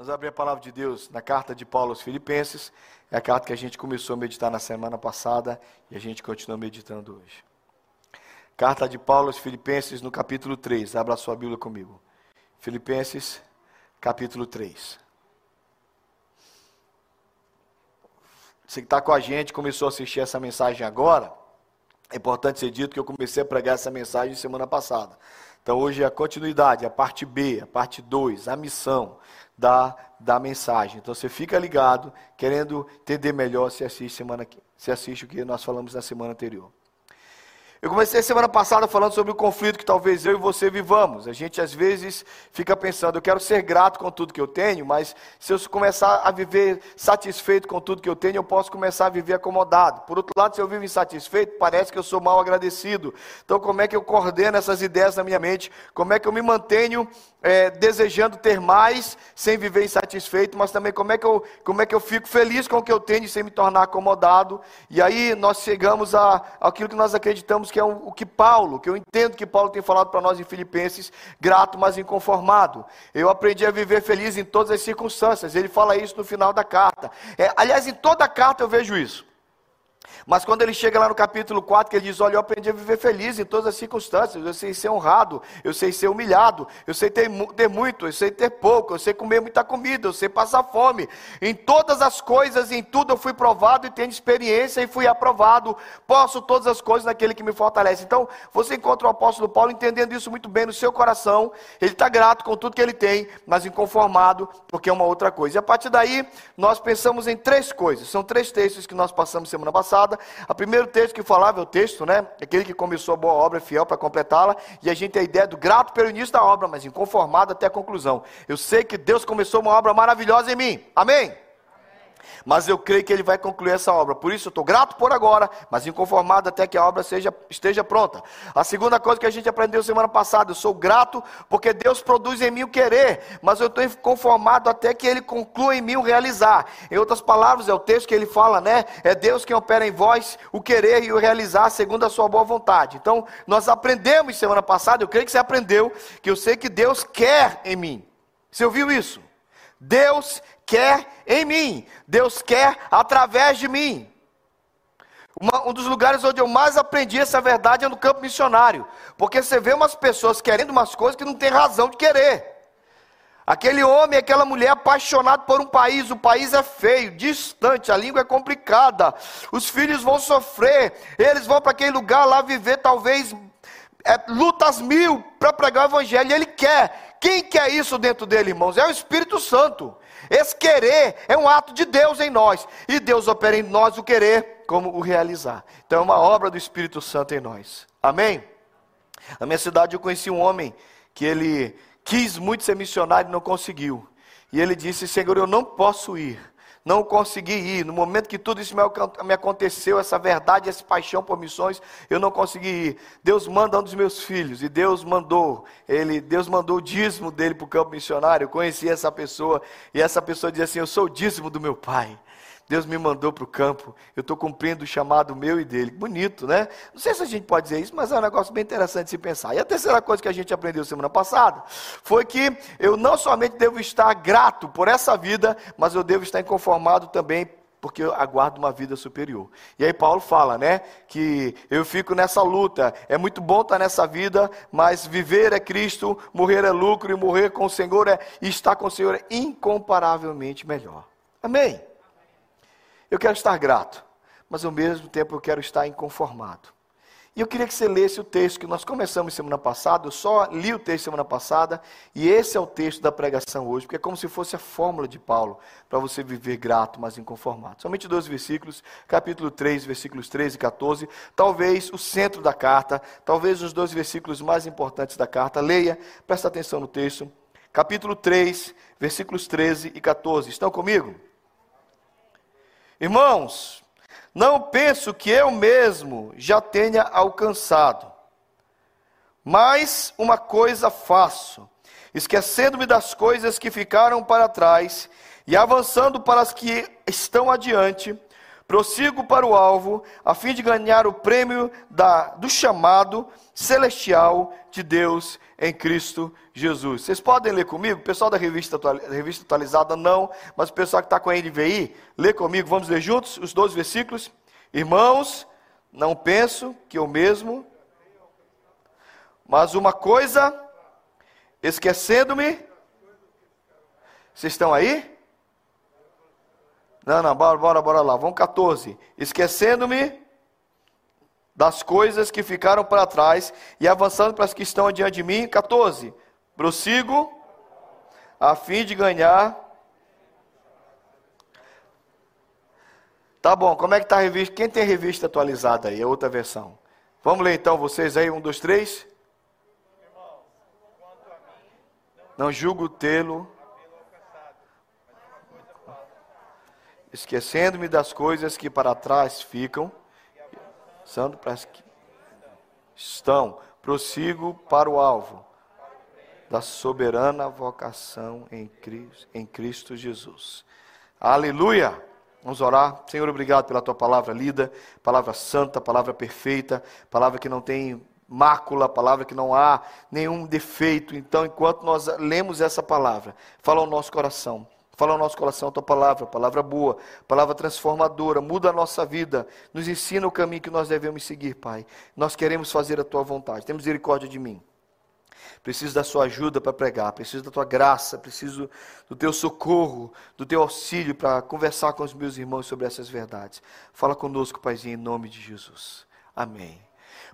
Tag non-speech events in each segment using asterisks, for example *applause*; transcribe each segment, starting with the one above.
Vamos abrir a palavra de Deus na carta de Paulo aos Filipenses. É a carta que a gente começou a meditar na semana passada e a gente continua meditando hoje. Carta de Paulo aos Filipenses no capítulo 3. Abra a sua Bíblia comigo. Filipenses, capítulo 3. Você que está com a gente, começou a assistir essa mensagem agora. É importante ser dito que eu comecei a pregar essa mensagem semana passada. Então hoje é a continuidade, a parte B, a parte 2, a missão da, da mensagem. Então você fica ligado, querendo entender melhor, se assiste, semana, se assiste o que nós falamos na semana anterior. Eu comecei semana passada falando sobre o conflito que talvez eu e você vivamos. A gente às vezes fica pensando, eu quero ser grato com tudo que eu tenho, mas se eu começar a viver satisfeito com tudo que eu tenho, eu posso começar a viver acomodado. Por outro lado, se eu vivo insatisfeito, parece que eu sou mal agradecido. Então, como é que eu coordeno essas ideias na minha mente? Como é que eu me mantenho é, desejando ter mais sem viver insatisfeito, mas também como é, que eu, como é que eu fico feliz com o que eu tenho sem me tornar acomodado? E aí nós chegamos a, aquilo que nós acreditamos que é o, o que Paulo, que eu entendo que Paulo tem falado para nós em Filipenses, grato, mas inconformado. Eu aprendi a viver feliz em todas as circunstâncias. Ele fala isso no final da carta. É, aliás, em toda a carta eu vejo isso. Mas quando ele chega lá no capítulo 4, que ele diz: Olha, eu aprendi a viver feliz em todas as circunstâncias, eu sei ser honrado, eu sei ser humilhado, eu sei ter, ter muito, eu sei ter pouco, eu sei comer muita comida, eu sei passar fome. Em todas as coisas, em tudo eu fui provado e tenho experiência e fui aprovado. Posso todas as coisas naquele que me fortalece. Então, você encontra o apóstolo Paulo entendendo isso muito bem no seu coração. Ele está grato com tudo que ele tem, mas inconformado, porque é uma outra coisa. E a partir daí, nós pensamos em três coisas. São três textos que nós passamos semana passada passada. O primeiro texto que falava é o texto, né? Aquele que começou a boa obra fiel para completá-la. E a gente tem a ideia do grato pelo início da obra, mas inconformado até a conclusão. Eu sei que Deus começou uma obra maravilhosa em mim. Amém? Mas eu creio que ele vai concluir essa obra. Por isso eu estou grato por agora, mas inconformado até que a obra seja, esteja pronta. A segunda coisa que a gente aprendeu semana passada, eu sou grato porque Deus produz em mim o querer, mas eu estou inconformado até que ele conclua em mim o realizar. Em outras palavras, é o texto que ele fala, né? É Deus quem opera em vós o querer e o realizar segundo a sua boa vontade. Então, nós aprendemos semana passada, eu creio que você aprendeu, que eu sei que Deus quer em mim. Você ouviu isso? Deus quer em mim, Deus quer através de mim. Uma, um dos lugares onde eu mais aprendi essa verdade é no campo missionário, porque você vê umas pessoas querendo umas coisas que não tem razão de querer. Aquele homem, aquela mulher apaixonado por um país, o país é feio, distante, a língua é complicada, os filhos vão sofrer, eles vão para aquele lugar lá viver talvez é, lutas mil para pregar o evangelho, e ele quer. Quem quer isso dentro dele, irmãos? É o Espírito Santo. Esse querer é um ato de Deus em nós. E Deus opera em nós o querer como o realizar. Então é uma obra do Espírito Santo em nós. Amém? Na minha cidade eu conheci um homem que ele quis muito ser missionário e não conseguiu. E ele disse: Senhor, eu não posso ir não consegui ir. No momento que tudo isso me aconteceu, essa verdade, essa paixão por missões, eu não consegui ir. Deus manda um dos meus filhos, e Deus mandou, ele, Deus mandou o dízimo dele para o campo missionário. Eu conheci essa pessoa, e essa pessoa dizia assim: Eu sou o dízimo do meu pai. Deus me mandou para o campo, eu estou cumprindo o chamado meu e dele. Bonito, né? Não sei se a gente pode dizer isso, mas é um negócio bem interessante de se pensar. E a terceira coisa que a gente aprendeu semana passada foi que eu não somente devo estar grato por essa vida, mas eu devo estar inconformado também porque eu aguardo uma vida superior. E aí Paulo fala, né, que eu fico nessa luta. É muito bom estar nessa vida, mas viver é Cristo, morrer é lucro e morrer com o Senhor é e estar com o Senhor é incomparavelmente melhor. Amém. Eu quero estar grato, mas ao mesmo tempo eu quero estar inconformado. E eu queria que você lesse o texto que nós começamos semana passada, eu só li o texto semana passada, e esse é o texto da pregação hoje, porque é como se fosse a fórmula de Paulo para você viver grato, mas inconformado. Somente dois versículos, capítulo 3, versículos 13 e 14, talvez o centro da carta, talvez os dois versículos mais importantes da carta. Leia, presta atenção no texto. Capítulo 3, versículos 13 e 14. Estão comigo? Irmãos, não penso que eu mesmo já tenha alcançado, mas uma coisa faço, esquecendo-me das coisas que ficaram para trás e avançando para as que estão adiante, prossigo para o alvo, a fim de ganhar o prêmio da, do chamado celestial de Deus em Cristo Jesus. Vocês podem ler comigo? O pessoal da revista, revista atualizada não, mas o pessoal que está com a NVI, lê comigo, vamos ler juntos os 12 versículos? Irmãos, não penso que eu mesmo, mas uma coisa, esquecendo-me, vocês estão aí? Não, não, bora, bora, bora lá. Vamos 14. Esquecendo-me das coisas que ficaram para trás e avançando para as que estão adiante de mim. 14. Prossigo a fim de ganhar. Tá bom, como é que está a revista? Quem tem revista atualizada aí? É outra versão. Vamos ler então vocês aí, um, dois, três. Não julgo tê-lo esquecendo-me das coisas que para trás ficam, sendo para que estão, prossigo para o alvo da soberana vocação em Cristo, em Cristo Jesus. Aleluia! Vamos orar. Senhor, obrigado pela tua palavra lida, palavra santa, palavra perfeita, palavra que não tem mácula, palavra que não há nenhum defeito. Então, enquanto nós lemos essa palavra, fala ao nosso coração. Fala ao nosso coração a tua palavra, palavra boa, palavra transformadora, muda a nossa vida, nos ensina o caminho que nós devemos seguir, Pai. Nós queremos fazer a tua vontade, temos misericórdia de mim. Preciso da sua ajuda para pregar, preciso da tua graça, preciso do teu socorro, do teu auxílio para conversar com os meus irmãos sobre essas verdades. Fala conosco, Paizinho, em nome de Jesus. Amém.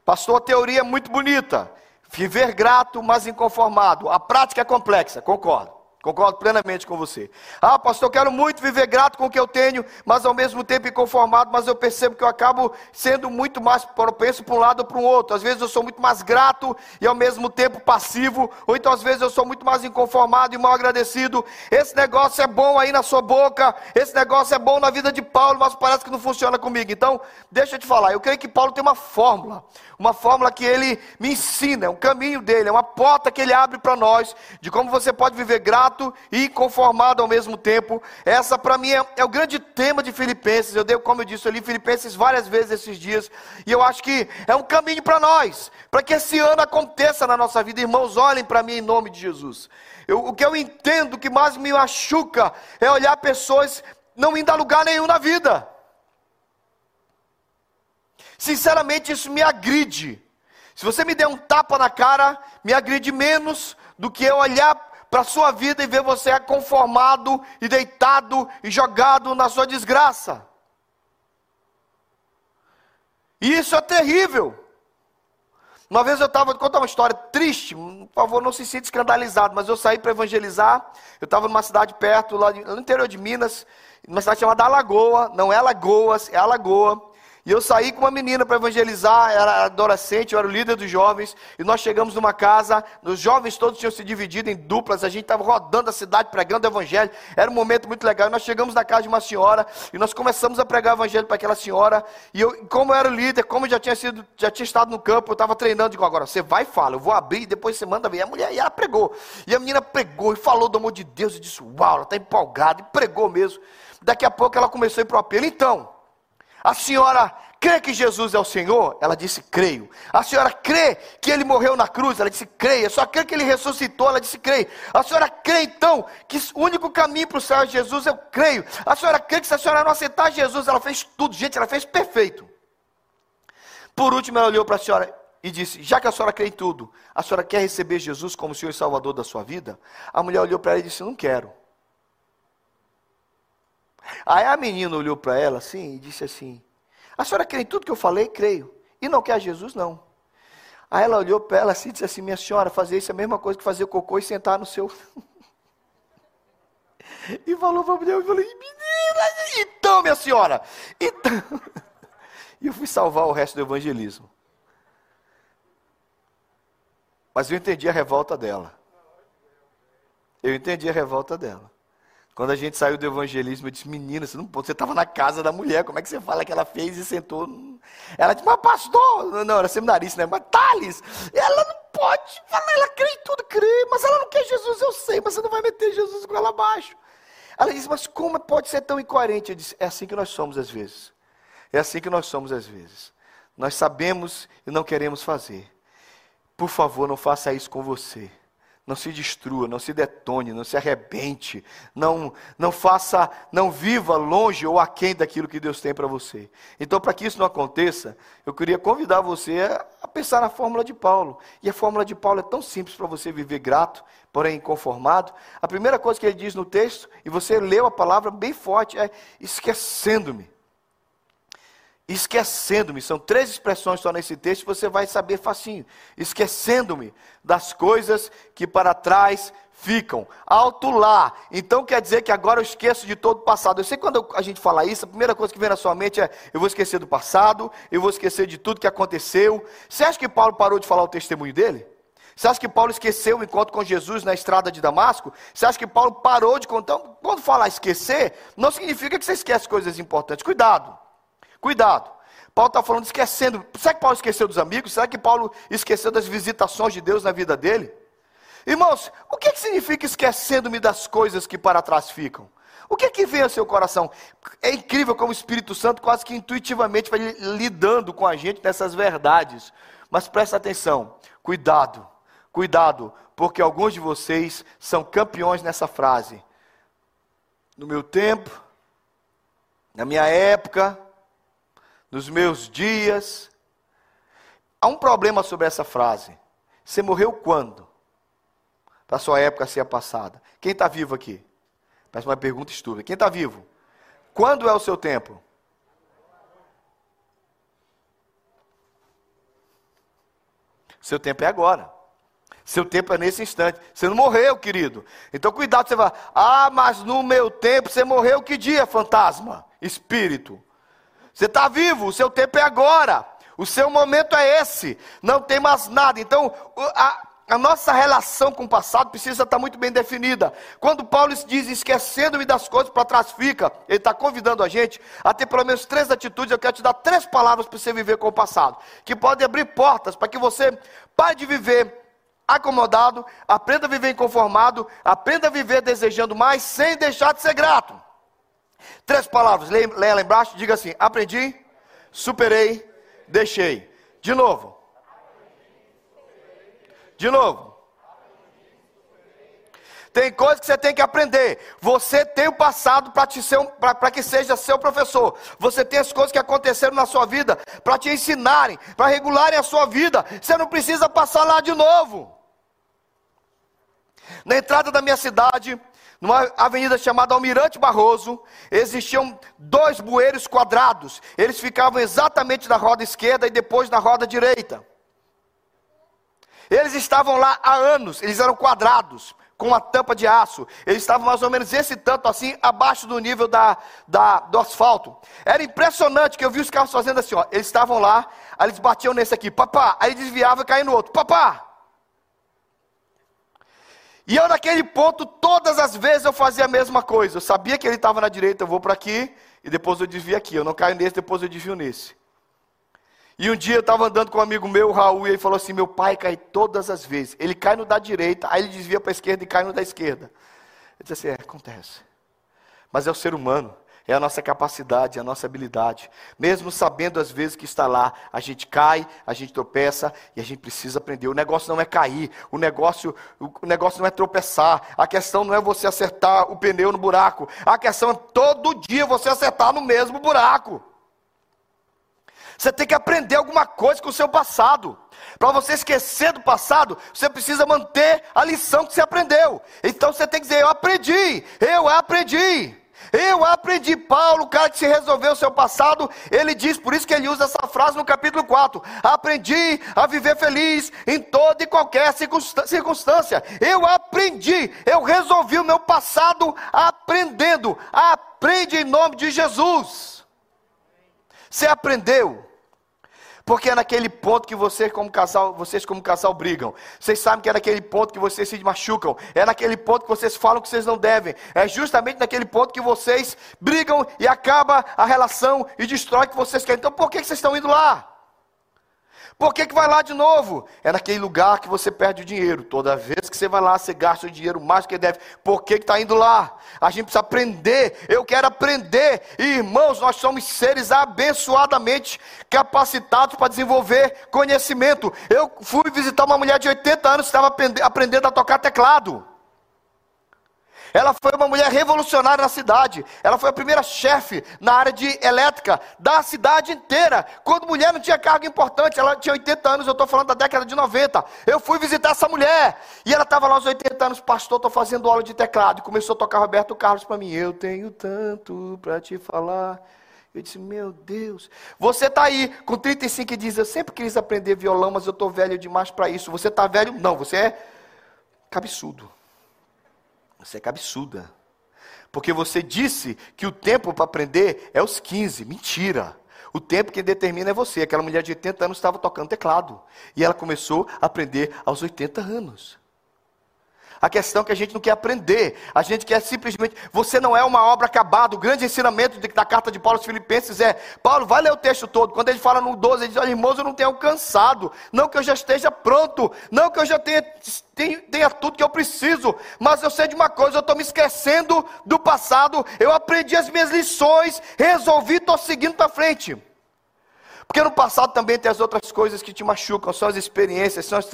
Pastor, a teoria é muito bonita. Viver grato, mas inconformado. A prática é complexa, concordo. Concordo plenamente com você. Ah, pastor, eu quero muito viver grato com o que eu tenho, mas ao mesmo tempo inconformado, mas eu percebo que eu acabo sendo muito mais propenso para um lado ou para o outro. Às vezes eu sou muito mais grato e ao mesmo tempo passivo, ou então às vezes eu sou muito mais inconformado e mal agradecido. Esse negócio é bom aí na sua boca, esse negócio é bom na vida de Paulo, mas parece que não funciona comigo. Então, deixa eu te falar, eu creio que Paulo tem uma fórmula, uma fórmula que ele me ensina, é um caminho dele, é uma porta que ele abre para nós, de como você pode viver grato e conformado ao mesmo tempo. Essa para mim é, é, o grande tema de Filipenses. Eu dei, como eu disse, eu li Filipenses várias vezes esses dias e eu acho que é um caminho para nós, para que esse ano aconteça na nossa vida. Irmãos, olhem para mim em nome de Jesus. Eu, o que eu entendo que mais me machuca é olhar pessoas não indo a lugar nenhum na vida. Sinceramente, isso me agride. Se você me der um tapa na cara, me agride menos do que eu olhar para a sua vida e ver você conformado e deitado e jogado na sua desgraça. Isso é terrível. Uma vez eu estava, vou contar uma história triste, por favor, não se sinta escandalizado, mas eu saí para evangelizar. Eu estava numa cidade perto, lá no interior de Minas, numa cidade chamada Alagoa, não é Alagoas, é Alagoa. E eu saí com uma menina para evangelizar, era adolescente, eu era o líder dos jovens, e nós chegamos numa casa, os jovens todos tinham se dividido em duplas, a gente estava rodando a cidade pregando o evangelho, era um momento muito legal. E nós chegamos na casa de uma senhora, e nós começamos a pregar o evangelho para aquela senhora, e eu, como eu era o líder, como eu já tinha sido, já tinha estado no campo, eu estava treinando, digo, agora você vai e fala, eu vou abrir, e depois você manda ver. E a mulher, e ela pregou. E a menina pregou e falou do amor de Deus, e disse, uau, ela está empolgada, e pregou mesmo. Daqui a pouco ela começou a ir para o apelo. Então, a senhora crê que Jesus é o Senhor? Ela disse, creio. A senhora crê que ele morreu na cruz? Ela disse, creio. A senhora crê que ele ressuscitou? Ela disse, creio. A senhora crê então que o único caminho para o céu é Jesus? Eu creio. A senhora crê que se a senhora não aceitar Jesus, ela fez tudo. Gente, ela fez perfeito. Por último, ela olhou para a senhora e disse: Já que a senhora crê em tudo, a senhora quer receber Jesus como Senhor e Salvador da sua vida? A mulher olhou para ela e disse: Não quero. Aí a menina olhou para ela assim e disse assim: A senhora crê em tudo que eu falei? Creio. E não quer Jesus? Não. Aí ela olhou para ela assim e disse assim: Minha senhora, fazer isso é a mesma coisa que fazer cocô e sentar no seu. *laughs* e falou para a mulher: Eu falei, menina, então, minha senhora, então. *laughs* e eu fui salvar o resto do evangelismo. Mas eu entendi a revolta dela. Eu entendi a revolta dela. Quando a gente saiu do evangelismo, eu disse, menina, você não você estava na casa da mulher, como é que você fala que ela fez e sentou? Ela disse, mas pastor, não, era seminarista, né? Mas Thales, ela não pode falar, ela crê em tudo, crê, mas ela não quer Jesus, eu sei, mas você não vai meter Jesus com ela abaixo. Ela disse, mas como pode ser tão incoerente? Eu disse, é assim que nós somos às vezes. É assim que nós somos às vezes. Nós sabemos e não queremos fazer. Por favor, não faça isso com você. Não se destrua, não se detone, não se arrebente, não, não faça, não viva longe ou aquém daquilo que Deus tem para você. Então, para que isso não aconteça, eu queria convidar você a pensar na fórmula de Paulo. E a fórmula de Paulo é tão simples para você viver grato, porém inconformado. A primeira coisa que ele diz no texto, e você leu a palavra bem forte, é esquecendo-me esquecendo-me. São três expressões só nesse texto, você vai saber facinho. Esquecendo-me das coisas que para trás ficam. Alto lá. Então quer dizer que agora eu esqueço de todo o passado. Eu sei quando a gente fala isso, a primeira coisa que vem na sua mente é: eu vou esquecer do passado, eu vou esquecer de tudo que aconteceu. Você acha que Paulo parou de falar o testemunho dele? Você acha que Paulo esqueceu o encontro com Jesus na estrada de Damasco? Você acha que Paulo parou de contar? Então, quando falar esquecer, não significa que você esquece coisas importantes. Cuidado. Cuidado. Paulo está falando esquecendo. Será que Paulo esqueceu dos amigos? Será que Paulo esqueceu das visitações de Deus na vida dele? Irmãos, o que, que significa esquecendo-me das coisas que para trás ficam? O que que vem ao seu coração? É incrível como o Espírito Santo quase que intuitivamente vai lidando com a gente nessas verdades. Mas presta atenção, cuidado, cuidado, porque alguns de vocês são campeões nessa frase. No meu tempo, na minha época, nos meus dias. Há um problema sobre essa frase. Você morreu quando? Para sua época ser passada. Quem está vivo aqui? Parece uma pergunta estúpida. Quem está vivo? Quando é o seu tempo? Seu tempo é agora. Seu tempo é nesse instante. Você não morreu, querido. Então cuidado, você vai. Ah, mas no meu tempo você morreu que dia, fantasma? Espírito. Você está vivo, o seu tempo é agora. O seu momento é esse. Não tem mais nada. Então, a, a nossa relação com o passado precisa estar muito bem definida. Quando Paulo diz esquecendo-me das coisas para trás fica, ele está convidando a gente a ter pelo menos três atitudes. Eu quero te dar três palavras para você viver com o passado, que podem abrir portas para que você pare de viver acomodado, aprenda a viver inconformado, aprenda a viver desejando mais, sem deixar de ser grato. Três palavras, leia, lá embaixo, diga assim: aprendi, superei, deixei. De novo. De novo. Tem coisas que você tem que aprender. Você tem o passado para que seja seu professor. Você tem as coisas que aconteceram na sua vida para te ensinarem, para regularem a sua vida. Você não precisa passar lá de novo. Na entrada da minha cidade, numa avenida chamada Almirante Barroso, existiam dois bueiros quadrados. Eles ficavam exatamente na roda esquerda e depois na roda direita. Eles estavam lá há anos, eles eram quadrados, com uma tampa de aço. Eles estavam mais ou menos esse tanto assim, abaixo do nível da, da, do asfalto. Era impressionante que eu vi os carros fazendo assim, ó. Eles estavam lá, aí eles batiam nesse aqui, papá, aí desviavam e caíam no outro, papá. E eu naquele ponto, todas as vezes eu fazia a mesma coisa. Eu sabia que ele estava na direita, eu vou para aqui, e depois eu desvio aqui. Eu não caio nesse, depois eu desvio nesse. E um dia eu estava andando com um amigo meu, o Raul, e ele falou assim: Meu pai cai todas as vezes. Ele cai no da direita, aí ele desvia para a esquerda e cai no da esquerda. Eu disse assim: É, acontece. Mas é o ser humano é a nossa capacidade, é a nossa habilidade. Mesmo sabendo às vezes que está lá, a gente cai, a gente tropeça e a gente precisa aprender. O negócio não é cair, o negócio, o negócio não é tropeçar. A questão não é você acertar o pneu no buraco. A questão é todo dia você acertar no mesmo buraco. Você tem que aprender alguma coisa com o seu passado. Para você esquecer do passado, você precisa manter a lição que você aprendeu. Então você tem que dizer: Eu aprendi, eu aprendi. Eu aprendi, Paulo, o cara que se resolveu o seu passado, ele diz, por isso que ele usa essa frase no capítulo 4: aprendi a viver feliz em toda e qualquer circunstância. Eu aprendi, eu resolvi o meu passado aprendendo. Aprende em nome de Jesus. Você aprendeu. Porque é naquele ponto que você como casal, vocês como casal brigam. Vocês sabem que é naquele ponto que vocês se machucam. É naquele ponto que vocês falam que vocês não devem. É justamente naquele ponto que vocês brigam e acaba a relação e destrói o que vocês querem. Então por que vocês estão indo lá? Por que, que vai lá de novo? É naquele lugar que você perde o dinheiro. Toda vez que você vai lá, você gasta o dinheiro mais do que deve. Por que está indo lá? A gente precisa aprender. Eu quero aprender. Irmãos, nós somos seres abençoadamente capacitados para desenvolver conhecimento. Eu fui visitar uma mulher de 80 anos que estava aprendendo a tocar teclado. Ela foi uma mulher revolucionária na cidade. Ela foi a primeira chefe na área de elétrica da cidade inteira. Quando mulher não tinha cargo importante, ela tinha 80 anos, eu estou falando da década de 90. Eu fui visitar essa mulher. E ela estava lá aos 80 anos, pastor, estou fazendo aula de teclado. E começou a tocar Roberto Carlos para mim. Eu tenho tanto para te falar. Eu disse, meu Deus, você está aí com 35 e diz, eu sempre quis aprender violão, mas eu estou velho demais para isso. Você está velho? Não, você é cabeçudo. Você é cabeçuda. Porque você disse que o tempo para aprender é os 15. Mentira. O tempo que determina é você. Aquela mulher de 80 anos estava tocando teclado. E ela começou a aprender aos 80 anos. A questão é que a gente não quer aprender, a gente quer simplesmente. Você não é uma obra acabada. O grande ensinamento da carta de Paulo aos Filipenses é: Paulo, vai ler o texto todo. Quando ele fala no 12, ele diz: Olha, irmãos, eu não tenho alcançado. Não que eu já esteja pronto. Não que eu já tenha, tenha, tenha tudo que eu preciso. Mas eu sei de uma coisa: eu estou me esquecendo do passado. Eu aprendi as minhas lições, resolvi, estou seguindo para frente. Porque no passado também tem as outras coisas que te machucam, são as experiências, são as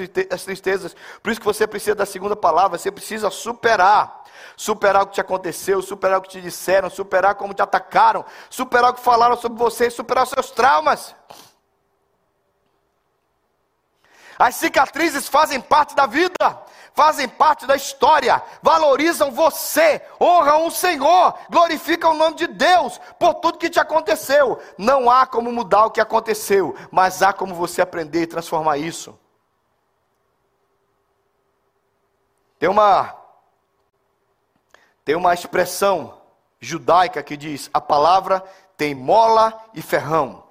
tristezas. Por isso que você precisa da segunda palavra, você precisa superar. Superar o que te aconteceu, superar o que te disseram, superar como te atacaram, superar o que falaram sobre você, superar os seus traumas. As cicatrizes fazem parte da vida fazem parte da história, valorizam você, honram o Senhor, glorificam o nome de Deus por tudo que te aconteceu. Não há como mudar o que aconteceu, mas há como você aprender e transformar isso. Tem uma tem uma expressão judaica que diz: a palavra tem mola e ferrão.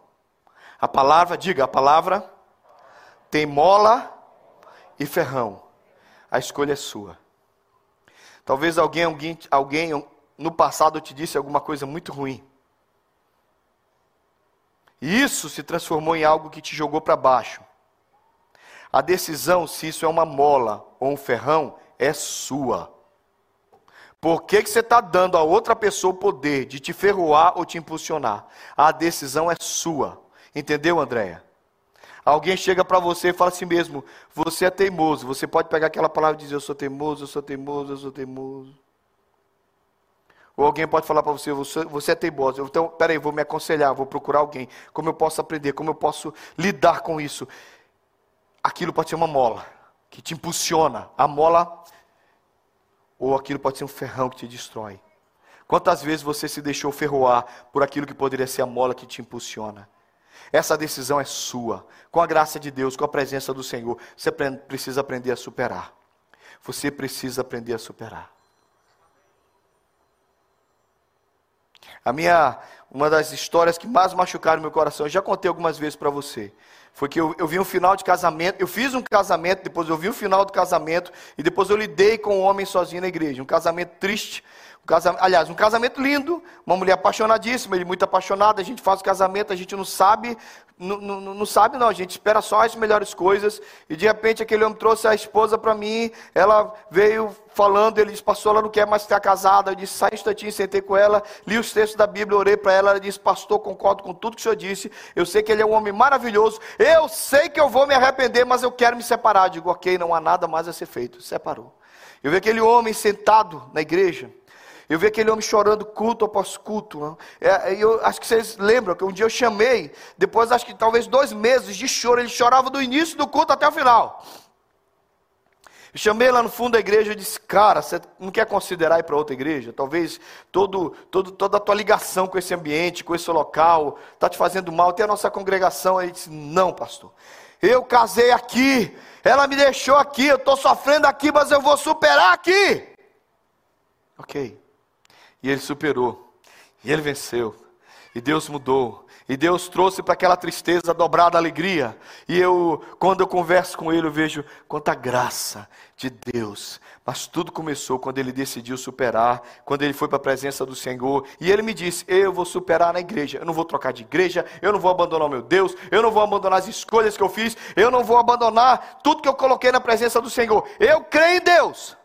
A palavra, diga, a palavra tem mola e ferrão a escolha é sua. Talvez alguém, alguém, alguém no passado te disse alguma coisa muito ruim. E isso se transformou em algo que te jogou para baixo. A decisão se isso é uma mola ou um ferrão é sua. Por que, que você está dando a outra pessoa o poder de te ferroar ou te impulsionar? A decisão é sua. Entendeu, Andréia? Alguém chega para você e fala assim mesmo: você é teimoso. Você pode pegar aquela palavra e dizer: eu sou teimoso, eu sou teimoso, eu sou teimoso. Ou alguém pode falar para você, você: você é teimoso. Então, peraí, vou me aconselhar, vou procurar alguém. Como eu posso aprender? Como eu posso lidar com isso? Aquilo pode ser uma mola que te impulsiona. A mola, ou aquilo pode ser um ferrão que te destrói. Quantas vezes você se deixou ferroar por aquilo que poderia ser a mola que te impulsiona? Essa decisão é sua. Com a graça de Deus, com a presença do Senhor, você precisa aprender a superar. Você precisa aprender a superar. A minha, uma das histórias que mais machucaram meu coração, eu já contei algumas vezes para você, foi que eu, eu vi um final de casamento, eu fiz um casamento, depois eu vi o final do casamento, e depois eu lidei com um homem sozinho na igreja. Um casamento triste, um casamento, aliás, um casamento lindo, uma mulher apaixonadíssima, ele muito apaixonado, a gente faz o casamento, a gente não sabe, não, não, não sabe não, a gente espera só as melhores coisas, e de repente aquele homem trouxe a esposa para mim, ela veio falando, ele disse, pastor, ela não quer mais ficar casada, eu disse, sai um instantinho, sentei com ela, li os textos da Bíblia, orei para ela, ela disse, pastor, concordo com tudo que o senhor disse, eu sei que ele é um homem maravilhoso, eu sei que eu vou me arrepender, mas eu quero me separar, digo, ok, não há nada mais a ser feito, separou. Eu vi aquele homem sentado na igreja, eu vi aquele homem chorando culto após culto. É, eu acho que vocês lembram que um dia eu chamei, depois acho que talvez dois meses de choro, ele chorava do início do culto até o final. Eu chamei lá no fundo da igreja e disse, cara, você não quer considerar ir para outra igreja? Talvez todo, todo, toda a tua ligação com esse ambiente, com esse local, está te fazendo mal. Tem a nossa congregação aí. disse, não, pastor. Eu casei aqui, ela me deixou aqui, eu estou sofrendo aqui, mas eu vou superar aqui. Ok. E ele superou. E ele venceu. E Deus mudou. E Deus trouxe para aquela tristeza dobrada alegria. E eu, quando eu converso com Ele, eu vejo quanta graça de Deus. Mas tudo começou quando Ele decidiu superar, quando Ele foi para a presença do Senhor. E Ele me disse: Eu vou superar na igreja. Eu não vou trocar de igreja, eu não vou abandonar o meu Deus, eu não vou abandonar as escolhas que eu fiz, eu não vou abandonar tudo que eu coloquei na presença do Senhor. Eu creio em Deus.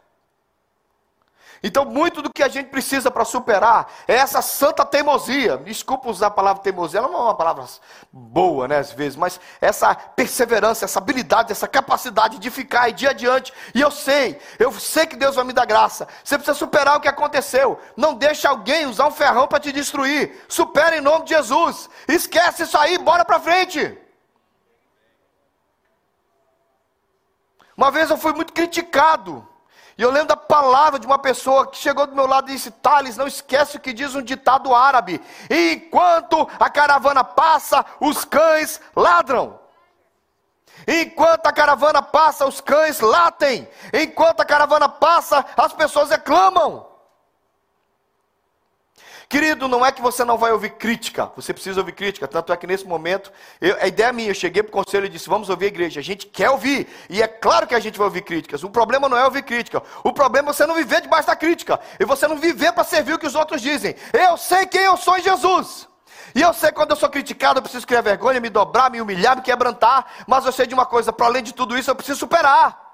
Então, muito do que a gente precisa para superar é essa santa teimosia. Desculpa usar a palavra teimosia, ela não é uma palavra boa, né, às vezes, mas essa perseverança, essa habilidade, essa capacidade de ficar e de adiante. E eu sei, eu sei que Deus vai me dar graça. Você precisa superar o que aconteceu. Não deixe alguém usar um ferrão para te destruir. Supera em nome de Jesus. Esquece isso aí, bora para frente. Uma vez eu fui muito criticado e eu lembro da palavra de uma pessoa que chegou do meu lado e disse: Thales, não esquece o que diz um ditado árabe: enquanto a caravana passa, os cães ladram. Enquanto a caravana passa, os cães latem. Enquanto a caravana passa, as pessoas reclamam. Querido, não é que você não vai ouvir crítica, você precisa ouvir crítica. Tanto é que nesse momento, eu, a ideia minha, eu cheguei para o conselho e disse: vamos ouvir a igreja. A gente quer ouvir, e é claro que a gente vai ouvir críticas. O problema não é ouvir crítica, o problema é você não viver debaixo da crítica, e você não viver para servir o que os outros dizem. Eu sei quem eu sou em Jesus. E eu sei quando eu sou criticado, eu preciso criar vergonha, me dobrar, me humilhar, me quebrantar. Mas eu sei de uma coisa: para além de tudo isso, eu preciso superar.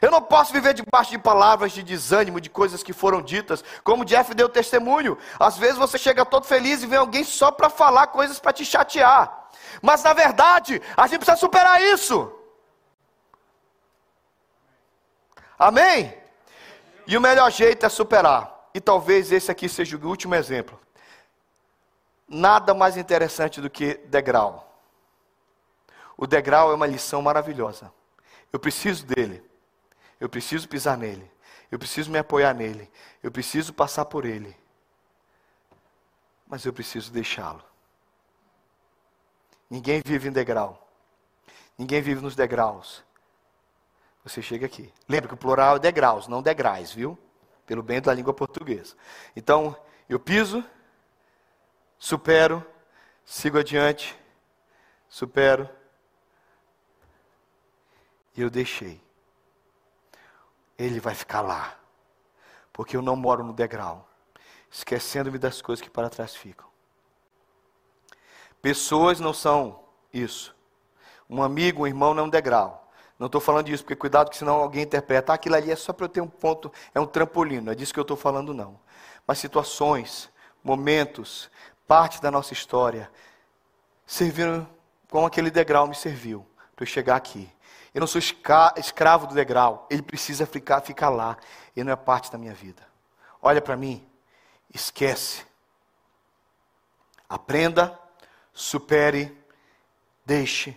Eu não posso viver debaixo de palavras de desânimo, de coisas que foram ditas, como Jeff deu testemunho. Às vezes você chega todo feliz e vem alguém só para falar coisas para te chatear. Mas na verdade, a gente precisa superar isso. Amém? E o melhor jeito é superar. E talvez esse aqui seja o último exemplo. Nada mais interessante do que degrau. O degrau é uma lição maravilhosa. Eu preciso dele. Eu preciso pisar nele. Eu preciso me apoiar nele. Eu preciso passar por ele. Mas eu preciso deixá-lo. Ninguém vive em degrau. Ninguém vive nos degraus. Você chega aqui. Lembra que o plural é degraus, não degrais, viu? Pelo bem da língua portuguesa. Então, eu piso, supero, sigo adiante, supero, e eu deixei ele vai ficar lá. Porque eu não moro no degrau, esquecendo-me das coisas que para trás ficam. Pessoas não são isso. Um amigo, um irmão não é um degrau. Não estou falando disso, porque cuidado que senão alguém interpreta, ah, aquilo ali é só para eu ter um ponto, é um trampolim, não é disso que eu estou falando não. Mas situações, momentos, parte da nossa história, serviram como aquele degrau me serviu, para eu chegar aqui. Eu não sou escravo do degrau. Ele precisa ficar, ficar lá. Ele não é parte da minha vida. Olha para mim. Esquece. Aprenda, supere, deixe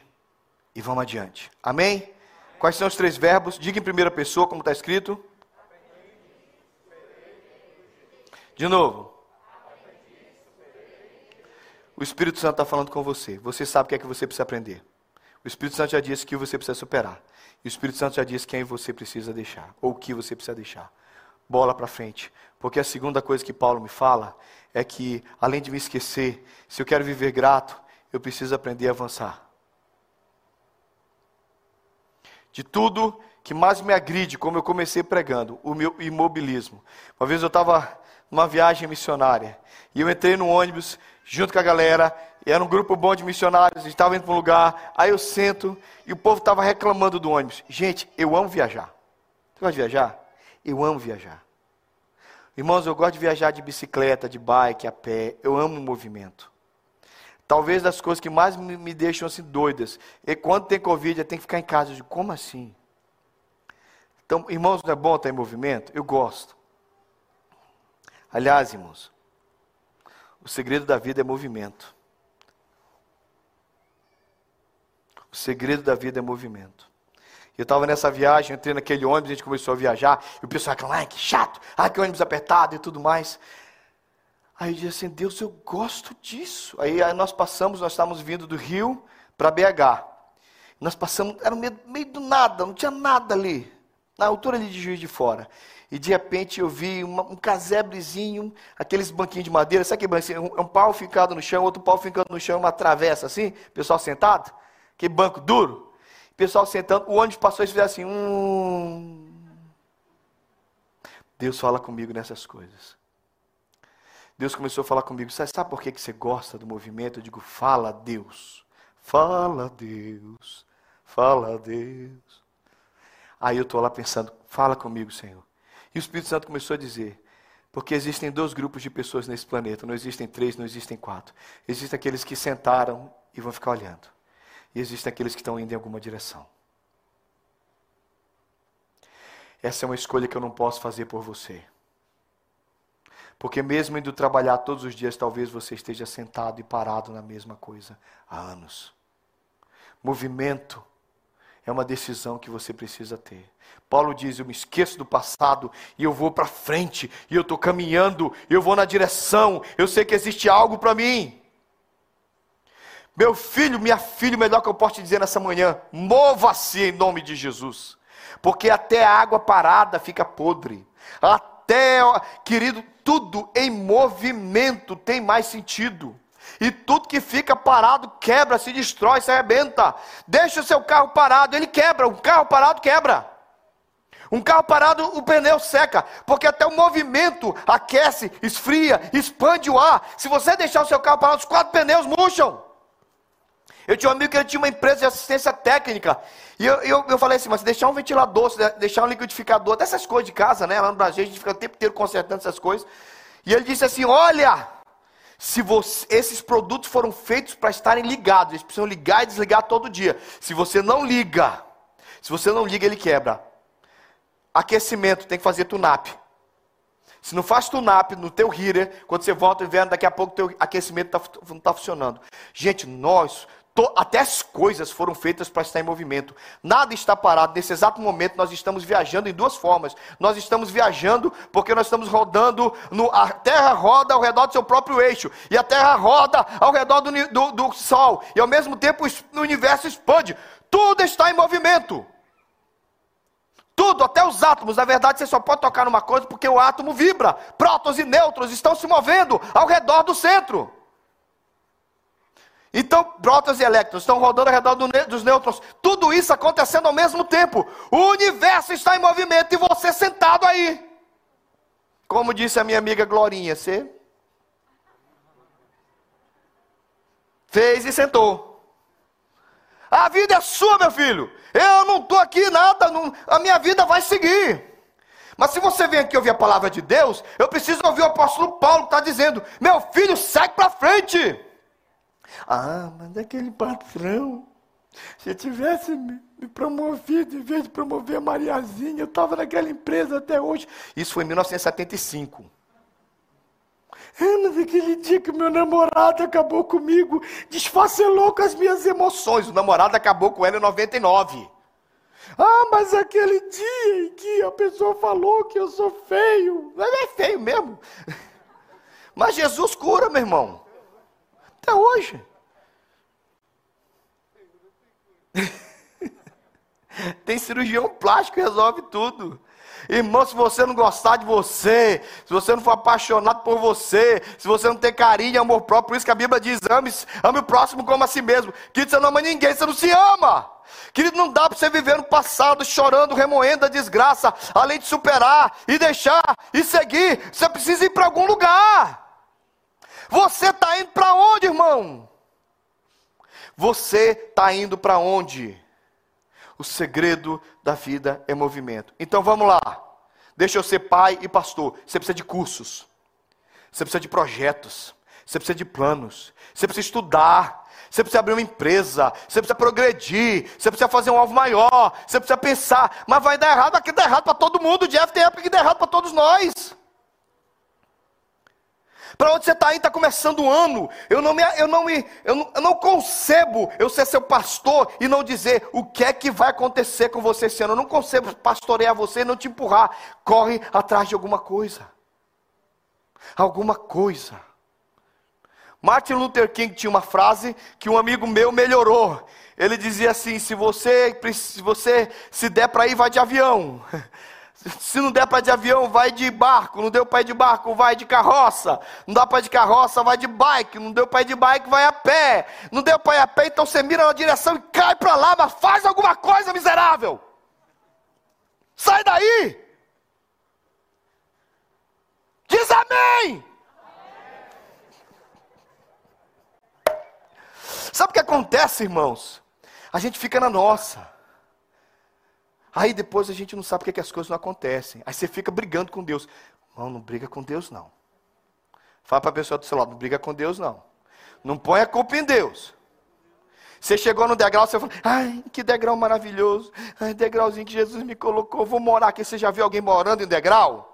e vamos adiante. Amém? Quais são os três verbos? Diga em primeira pessoa, como está escrito. De novo. O Espírito Santo está falando com você. Você sabe o que é que você precisa aprender. O Espírito Santo já disse que você precisa superar. E o Espírito Santo já disse quem você precisa deixar, ou o que você precisa deixar. Bola para frente. Porque a segunda coisa que Paulo me fala é que, além de me esquecer, se eu quero viver grato, eu preciso aprender a avançar. De tudo que mais me agride, como eu comecei pregando, o meu imobilismo. Uma vez eu estava numa viagem missionária e eu entrei no ônibus junto com a galera e era um grupo bom de missionários, a gente estava indo para um lugar, aí eu sento e o povo estava reclamando do ônibus. Gente, eu amo viajar. Você gosta de viajar? Eu amo viajar. Irmãos, eu gosto de viajar de bicicleta, de bike, a pé. Eu amo o movimento. Talvez das coisas que mais me, deixam assim doidas. E quando tem Covid, eu tenho que ficar em casa. Eu digo, como assim? Então, irmãos, não é bom estar em movimento? Eu gosto. Aliás, irmãos, o segredo da vida é movimento. O segredo da vida é movimento. Eu estava nessa viagem, entrei naquele ônibus, a gente começou a viajar, e o pessoal reclamava, ai, que chato, ai, que ônibus apertado e tudo mais. Aí eu disse assim, Deus, eu gosto disso. Aí, aí nós passamos, nós estávamos vindo do Rio para BH. Nós passamos, era meio, meio do nada, não tinha nada ali. na altura ali de Juiz de Fora. E de repente eu vi uma, um casebrezinho, aqueles banquinhos de madeira, sabe que banquinho? Um, um pau ficado no chão, outro pau ficando no chão, uma travessa assim, pessoal sentado, aquele banco duro. Pessoal sentando, o ônibus passou e fez assim, hum. Deus fala comigo nessas coisas. Deus começou a falar comigo, sabe, sabe por que, que você gosta do movimento? Eu digo, fala Deus, fala Deus, fala Deus. Aí eu estou lá pensando, fala comigo, Senhor. E o Espírito Santo começou a dizer, porque existem dois grupos de pessoas nesse planeta, não existem três, não existem quatro. Existem aqueles que sentaram e vão ficar olhando. E existem aqueles que estão indo em alguma direção. Essa é uma escolha que eu não posso fazer por você. Porque mesmo indo trabalhar todos os dias, talvez você esteja sentado e parado na mesma coisa há anos. Movimento é uma decisão que você precisa ter. Paulo diz: Eu me esqueço do passado e eu vou para frente, e eu estou caminhando, eu vou na direção, eu sei que existe algo para mim. Meu filho, minha filha, o melhor que eu posso te dizer nessa manhã: mova-se em nome de Jesus, porque até a água parada fica podre, até, querido, tudo em movimento tem mais sentido. E tudo que fica parado quebra, se destrói, se arrebenta. Deixa o seu carro parado, ele quebra. Um carro parado quebra. Um carro parado, o pneu seca, porque até o movimento aquece, esfria, expande o ar. Se você deixar o seu carro parado, os quatro pneus murcham. Eu tinha um amigo que ele tinha uma empresa de assistência técnica. E eu, eu, eu falei assim, mas deixar um ventilador, deixar um liquidificador, dessas coisas de casa, né? Lá no Brasil a gente fica o tempo inteiro consertando essas coisas. E ele disse assim: olha, se você, esses produtos foram feitos para estarem ligados, eles precisam ligar e desligar todo dia. Se você não liga, se você não liga, ele quebra. Aquecimento, tem que fazer tunap. Se não faz tunap no teu heater, quando você volta o inverno, daqui a pouco o teu aquecimento tá, não está funcionando. Gente, nós até as coisas foram feitas para estar em movimento. Nada está parado. Nesse exato momento, nós estamos viajando em duas formas. Nós estamos viajando porque nós estamos rodando. No, a Terra roda ao redor do seu próprio eixo. E a Terra roda ao redor do, do, do Sol. E ao mesmo tempo o universo expande. Tudo está em movimento. Tudo, até os átomos. Na verdade, você só pode tocar numa coisa porque o átomo vibra. Prótons e nêutrons estão se movendo ao redor do centro. Então, prótons e elétrons estão rodando ao redor do dos nêutrons. Tudo isso acontecendo ao mesmo tempo. O universo está em movimento e você sentado aí. Como disse a minha amiga Glorinha, você fez e sentou. A vida é sua, meu filho. Eu não estou aqui nada, não, a minha vida vai seguir. Mas se você vem aqui ouvir a palavra de Deus, eu preciso ouvir o apóstolo Paulo que está dizendo: meu filho, segue para frente. Ah, mas aquele patrão, se tivesse me promovido, em vez de promover a Mariazinha, eu estava naquela empresa até hoje. Isso foi em 1975. Ah, mas aquele dia que meu namorado acabou comigo, desfacelou com as minhas emoções. O namorado acabou com ela em 99. Ah, mas aquele dia em que a pessoa falou que eu sou feio. Mas é feio mesmo. Mas Jesus cura, meu irmão. Até hoje. *laughs* Tem cirurgião plástico que resolve tudo. Irmão, se você não gostar de você, se você não for apaixonado por você, se você não tem carinho e amor próprio, por isso que a Bíblia diz: ame, ame o próximo como a si mesmo. Querido, você não ama ninguém, você não se ama. Querido, não dá para você viver no passado chorando, remoendo a desgraça, além de superar e deixar e seguir. Você precisa ir para algum lugar. Você está indo para onde, irmão? Você está indo para onde? O segredo da vida é movimento. Então vamos lá. Deixa eu ser pai e pastor. Você precisa de cursos. Você precisa de projetos. Você precisa de planos. Você precisa estudar. Você precisa abrir uma empresa. Você precisa progredir. Você precisa fazer um alvo maior. Você precisa pensar. Mas vai dar errado. Aqui dá errado para todo mundo. Jeff tem época que dá errado para todos nós. Para onde você está aí? Está começando o ano. Eu não, me, eu, não me, eu, não, eu não concebo eu ser seu pastor e não dizer o que é que vai acontecer com você esse ano. Eu não concebo pastorear você e não te empurrar. Corre atrás de alguma coisa. Alguma coisa. Martin Luther King tinha uma frase que um amigo meu melhorou. Ele dizia assim: se você se, você se der para ir, vai de avião. *laughs* Se não der para de avião, vai de barco. Não deu para ir de barco, vai de carroça. Não dá para de carroça, vai de bike. Não deu para ir de bike, vai a pé. Não deu para ir a pé, então você mira na direção e cai para lá, mas faz alguma coisa, miserável. Sai daí. Diz amém. Sabe o que acontece, irmãos? A gente fica na nossa. Aí depois a gente não sabe porque que as coisas não acontecem. Aí você fica brigando com Deus. Não, não briga com Deus, não. Fala para a pessoa do seu lado, não briga com Deus, não. Não põe a culpa em Deus. Você chegou no degrau, você falou, ai, que degrau maravilhoso. Ai, degrauzinho que Jesus me colocou, vou morar aqui. Você já viu alguém morando em degrau?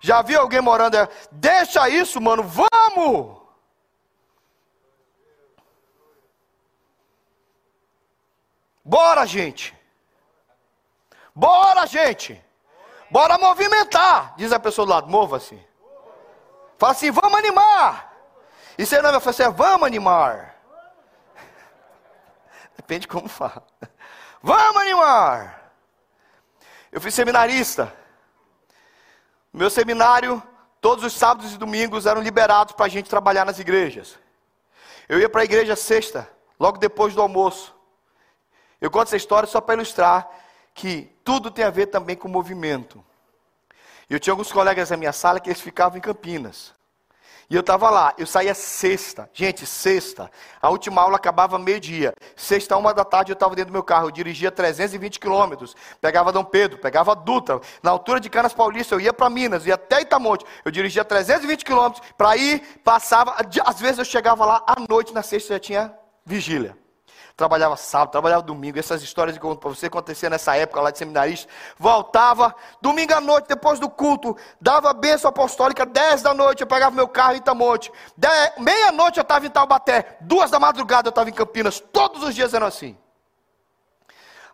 Já viu alguém morando? Deixa isso, mano, vamos! Bora, gente! Bora, gente! Bora movimentar! Diz a pessoa do lado, mova-se. Fala assim, vamos animar! E você não vai falar assim, vamos animar. *laughs* Depende de como fala. *laughs* Vamos animar! Eu fui seminarista. Meu seminário, todos os sábados e domingos eram liberados para a gente trabalhar nas igrejas. Eu ia para a igreja sexta, logo depois do almoço. Eu conto essa história só para ilustrar que tudo tem a ver também com movimento. Eu tinha alguns colegas na minha sala que eles ficavam em Campinas. E eu estava lá, eu saía sexta. Gente, sexta. A última aula acabava meio-dia. Sexta, uma da tarde, eu estava dentro do meu carro. Eu dirigia 320 quilômetros. Pegava Dom Pedro, pegava Dutra. Na altura de Canas Paulista, eu ia para Minas, ia até Itamonte. Eu dirigia 320 quilômetros para ir, passava. Às vezes eu chegava lá à noite, na sexta já tinha vigília trabalhava sábado, trabalhava domingo, essas histórias que para você acontecer nessa época lá de seminarista, voltava, domingo à noite, depois do culto, dava a bênção apostólica, 10 da noite, eu pegava meu carro em Itamonte, meia-noite eu estava em Taubaté, duas da madrugada eu estava em Campinas, todos os dias eram assim.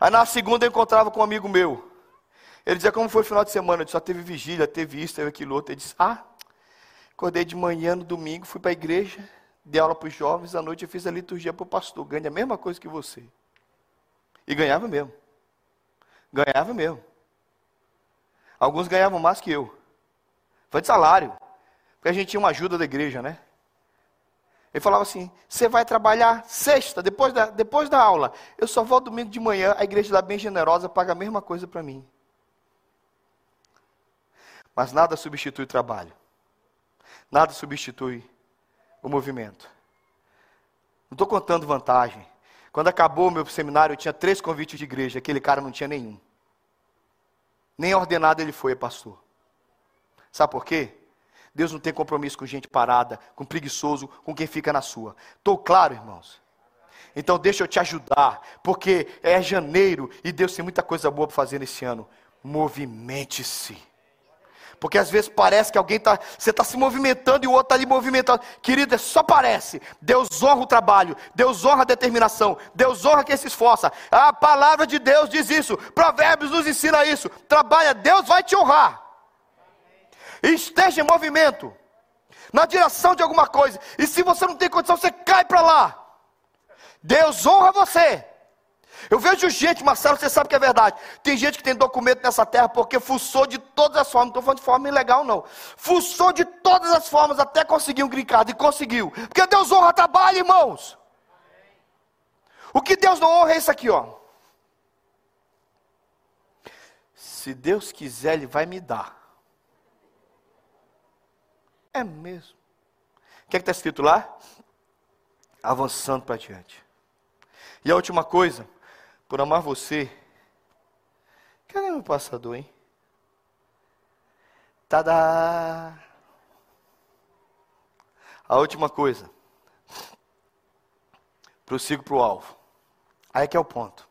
Aí na segunda eu encontrava com um amigo meu, ele dizia, como foi o final de semana? Eu disse, só teve vigília, teve isso, teve aquilo outro. Ele disse, ah, acordei de manhã no domingo, fui para a igreja, dei aula para os jovens, à noite eu fiz a liturgia para o pastor. Ganha a mesma coisa que você. E ganhava mesmo. Ganhava mesmo. Alguns ganhavam mais que eu. Foi de salário. Porque a gente tinha uma ajuda da igreja, né? Ele falava assim: você vai trabalhar sexta, depois da, depois da aula. Eu só vou domingo de manhã, a igreja da bem generosa paga a mesma coisa para mim. Mas nada substitui trabalho. Nada substitui o movimento. Não estou contando vantagem. Quando acabou o meu seminário, eu tinha três convites de igreja, aquele cara não tinha nenhum. Nem ordenado ele foi, pastor. Sabe por quê? Deus não tem compromisso com gente parada, com preguiçoso, com quem fica na sua. Estou claro, irmãos? Então deixa eu te ajudar, porque é janeiro e Deus tem muita coisa boa para fazer nesse ano. Movimente-se. Porque às vezes parece que alguém está, você está se movimentando e o outro está ali movimentando. Querida, só parece. Deus honra o trabalho, Deus honra a determinação, Deus honra quem se esforça. A palavra de Deus diz isso, Provérbios nos ensina isso. Trabalha, Deus vai te honrar. Esteja em movimento, na direção de alguma coisa. E se você não tem condição, você cai para lá. Deus honra você. Eu vejo gente, Marcelo, você sabe que é verdade. Tem gente que tem documento nessa terra porque fuçou de todas as formas. Não estou falando de forma ilegal, não. Fuçou de todas as formas até conseguir um grincado. E conseguiu. Porque Deus honra trabalho, irmãos. O que Deus não honra é isso aqui, ó. Se Deus quiser, Ele vai me dar. É mesmo. O que é está escrito lá? Avançando para diante. E a última coisa, por amar você. Cadê meu passador, hein? Tada! A última coisa. Prossigo para o alvo. Aí que é o ponto.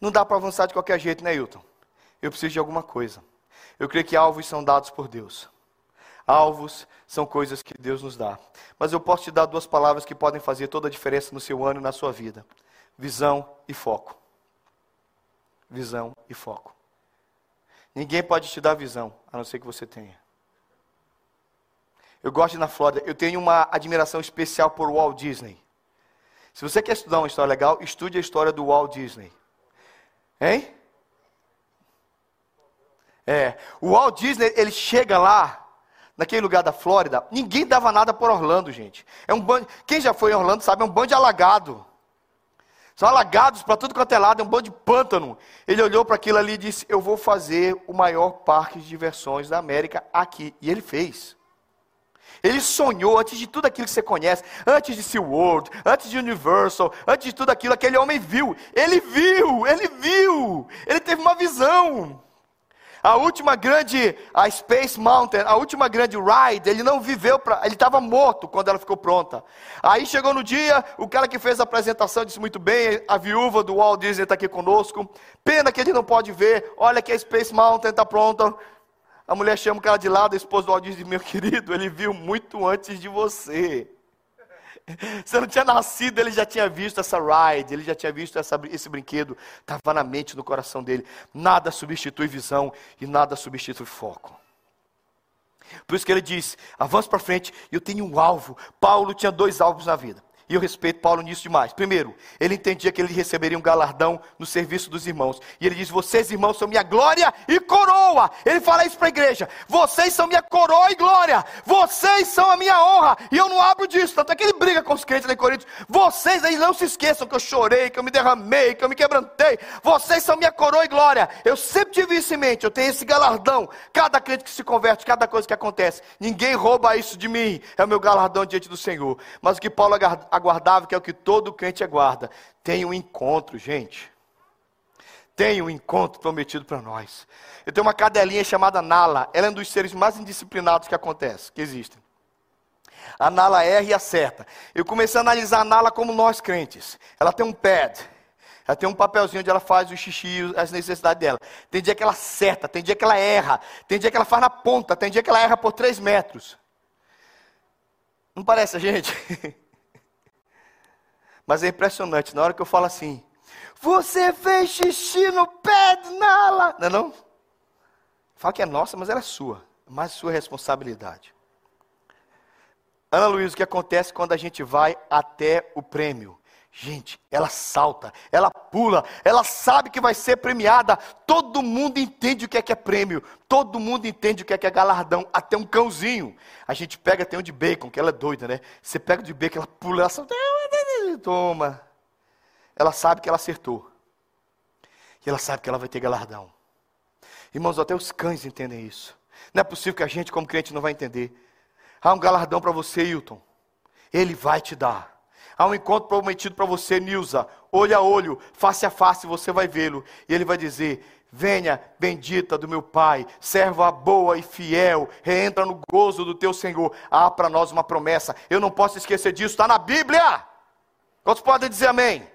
Não dá para avançar de qualquer jeito, né, Hilton? Eu preciso de alguma coisa. Eu creio que alvos são dados por Deus. Alvos são coisas que Deus nos dá. Mas eu posso te dar duas palavras que podem fazer toda a diferença no seu ano e na sua vida: visão e foco visão e foco. Ninguém pode te dar visão, a não ser que você tenha. Eu gosto de ir na Flórida. Eu tenho uma admiração especial por Walt Disney. Se você quer estudar uma história legal, estude a história do Walt Disney. Hein? É. O Walt Disney, ele chega lá, naquele lugar da Flórida, ninguém dava nada por Orlando, gente. É um bando, quem já foi em Orlando sabe, é um bando de alagado. São alagados para tudo quanto é lado, é um bando de pântano. Ele olhou para aquilo ali e disse: Eu vou fazer o maior parque de diversões da América aqui. E ele fez. Ele sonhou antes de tudo aquilo que você conhece, antes de SeaWorld, antes de Universal, antes de tudo aquilo, aquele homem viu. Ele viu, ele viu, ele teve uma visão. A última grande, a Space Mountain, a última grande ride, ele não viveu, pra, ele estava morto quando ela ficou pronta. Aí chegou no dia, o cara que fez a apresentação disse muito bem, a viúva do Walt Disney está aqui conosco. Pena que ele não pode ver, olha que a Space Mountain está pronta. A mulher chama o cara de lado, a esposa do Aldir diz, meu *laughs* querido, ele viu muito antes de você. *laughs* Você não tinha nascido, ele já tinha visto essa ride, ele já tinha visto essa, esse brinquedo, estava na mente, no coração dele. Nada substitui visão e nada substitui foco. Por isso que ele diz: avance para frente, eu tenho um alvo. Paulo tinha dois alvos na vida. E eu respeito Paulo nisso demais. Primeiro, ele entendia que ele receberia um galardão no serviço dos irmãos. E ele diz: Vocês, irmãos, são minha glória e coroa. Ele fala isso para a igreja: Vocês são minha coroa e glória. Vocês são a minha honra. E eu não abro disso. Tanto é que ele briga com os crentes em Coríntios. Vocês aí não se esqueçam que eu chorei, que eu me derramei, que eu me quebrantei. Vocês são minha coroa e glória. Eu sempre tive isso em mente. Eu tenho esse galardão. Cada crente que se converte, cada coisa que acontece. Ninguém rouba isso de mim. É o meu galardão diante do Senhor. Mas o que Paulo aguardável, que é o que todo crente aguarda. Tem um encontro, gente. Tem um encontro prometido para nós. Eu tenho uma cadelinha chamada Nala. Ela é um dos seres mais indisciplinados que acontece, que existem. A Nala erra e acerta. Eu comecei a analisar a Nala como nós crentes. Ela tem um pad. Ela tem um papelzinho onde ela faz o xixi, as necessidades dela. Tem dia que ela acerta, tem dia que ela erra, tem dia que ela faz na ponta, tem dia que ela erra por três metros. Não parece a gente? *laughs* Mas é impressionante, na hora que eu falo assim, você fez xixi no pé de Nala. Não é não? Fala que é nossa, mas ela é sua. Mais sua responsabilidade. Ana Luísa, o que acontece quando a gente vai até o prêmio? Gente, ela salta, ela pula, ela sabe que vai ser premiada. Todo mundo entende o que é que é prêmio, todo mundo entende o que é que é galardão, até um cãozinho. A gente pega, tem um de bacon, que ela é doida, né? Você pega o de bacon, ela pula, ela salta, toma. Ela sabe que ela acertou. E ela sabe que ela vai ter galardão. Irmãos, até os cães entendem isso. Não é possível que a gente, como crente, não vai entender. Há um galardão para você, Hilton. Ele vai te dar. Há um encontro prometido para você, Nilza. Olho a olho, face a face, você vai vê-lo. E ele vai dizer: Venha, bendita do meu Pai, serva boa e fiel, reentra no gozo do teu Senhor. Há para nós uma promessa. Eu não posso esquecer disso, está na Bíblia. Quantos podem dizer amém?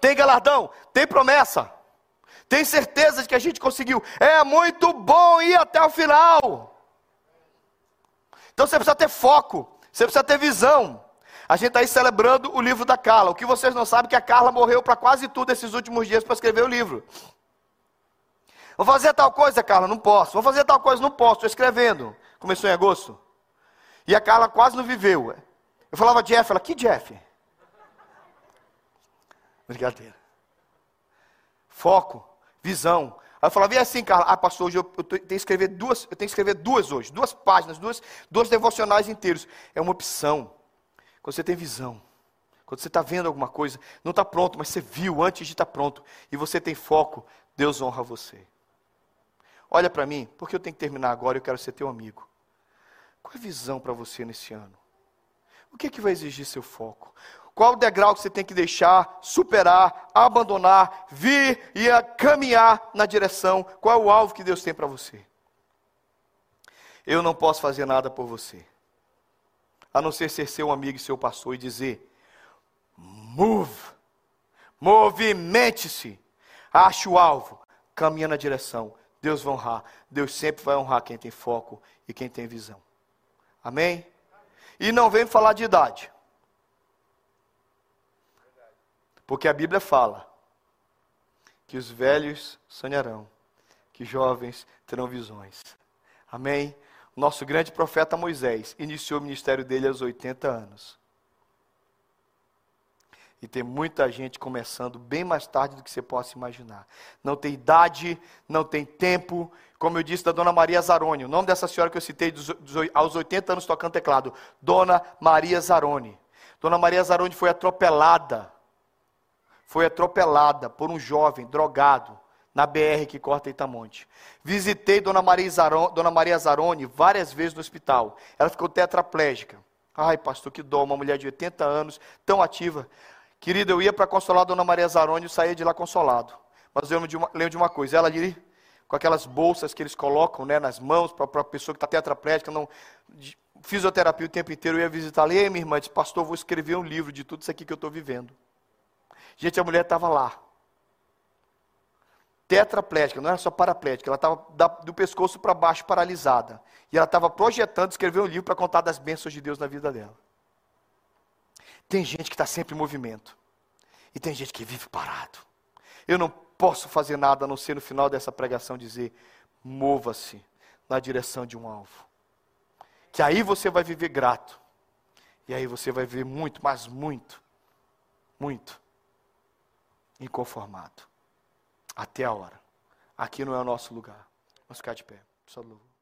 Tem galardão, tem promessa, tem certeza de que a gente conseguiu. É muito bom ir até o final. Então você precisa ter foco, você precisa ter visão. A gente está aí celebrando o livro da Carla. O que vocês não sabem é que a Carla morreu para quase tudo esses últimos dias para escrever o livro. Vou fazer tal coisa, Carla? Não posso. Vou fazer tal coisa? Não posso. Estou escrevendo. Começou em agosto. E a Carla quase não viveu. Eu falava Jeff, ela, que Jeff? Brincadeira. Foco, visão. Aí eu falava, e assim, Carla, ah, pastor, hoje eu, eu, tenho que escrever duas, eu tenho que escrever duas hoje, duas páginas, duas, duas devocionais inteiros. É uma opção. Quando você tem visão, quando você está vendo alguma coisa, não está pronto, mas você viu antes de estar tá pronto, e você tem foco, Deus honra você. Olha para mim, porque eu tenho que terminar agora, eu quero ser teu amigo. Qual é a visão para você nesse ano? O que é que vai exigir seu foco? Qual o degrau que você tem que deixar, superar, abandonar, vir e caminhar na direção? Qual é o alvo que Deus tem para você? Eu não posso fazer nada por você, a não ser ser seu amigo e seu pastor e dizer: move, movimente-se, ache o alvo, caminha na direção. Deus vai honrar. Deus sempre vai honrar quem tem foco e quem tem visão. Amém? E não vem falar de idade. Porque a Bíblia fala que os velhos sonharão, que jovens terão visões. Amém? Nosso grande profeta Moisés iniciou o ministério dele aos 80 anos. E tem muita gente começando bem mais tarde do que você possa imaginar. Não tem idade, não tem tempo. Como eu disse da Dona Maria Zaroni, o nome dessa senhora que eu citei aos 80 anos tocando teclado, Dona Maria Zaroni. Dona Maria Zaroni foi atropelada. Foi atropelada por um jovem drogado na BR que corta Itamonte. Visitei Dona Maria, Zaroni, Dona Maria várias vezes no hospital. Ela ficou tetraplégica. Ai, pastor, que dó, uma mulher de 80 anos, tão ativa. Querido, eu ia para consolar a Dona Maria Zaroni e saía de lá consolado. Mas eu lembro de uma, coisa, ela ali, com aquelas bolsas que eles colocam né, nas mãos para a pessoa que está tetraplégica, não, de, fisioterapia o tempo inteiro, eu ia visitá-la. E aí, minha irmã, disse, pastor, vou escrever um livro de tudo isso aqui que eu estou vivendo. Gente, a mulher estava lá. Tetraplégica, não era só paraplégica, ela estava do pescoço para baixo paralisada. E ela estava projetando escrever um livro para contar das bênçãos de Deus na vida dela. Tem gente que está sempre em movimento. E tem gente que vive parado. Eu não posso fazer nada a não ser no final dessa pregação dizer: mova-se na direção de um alvo. Que aí você vai viver grato. E aí você vai viver muito, mas muito, muito inconformado. Até a hora. Aqui não é o nosso lugar. Vamos ficar de pé. Só louvo.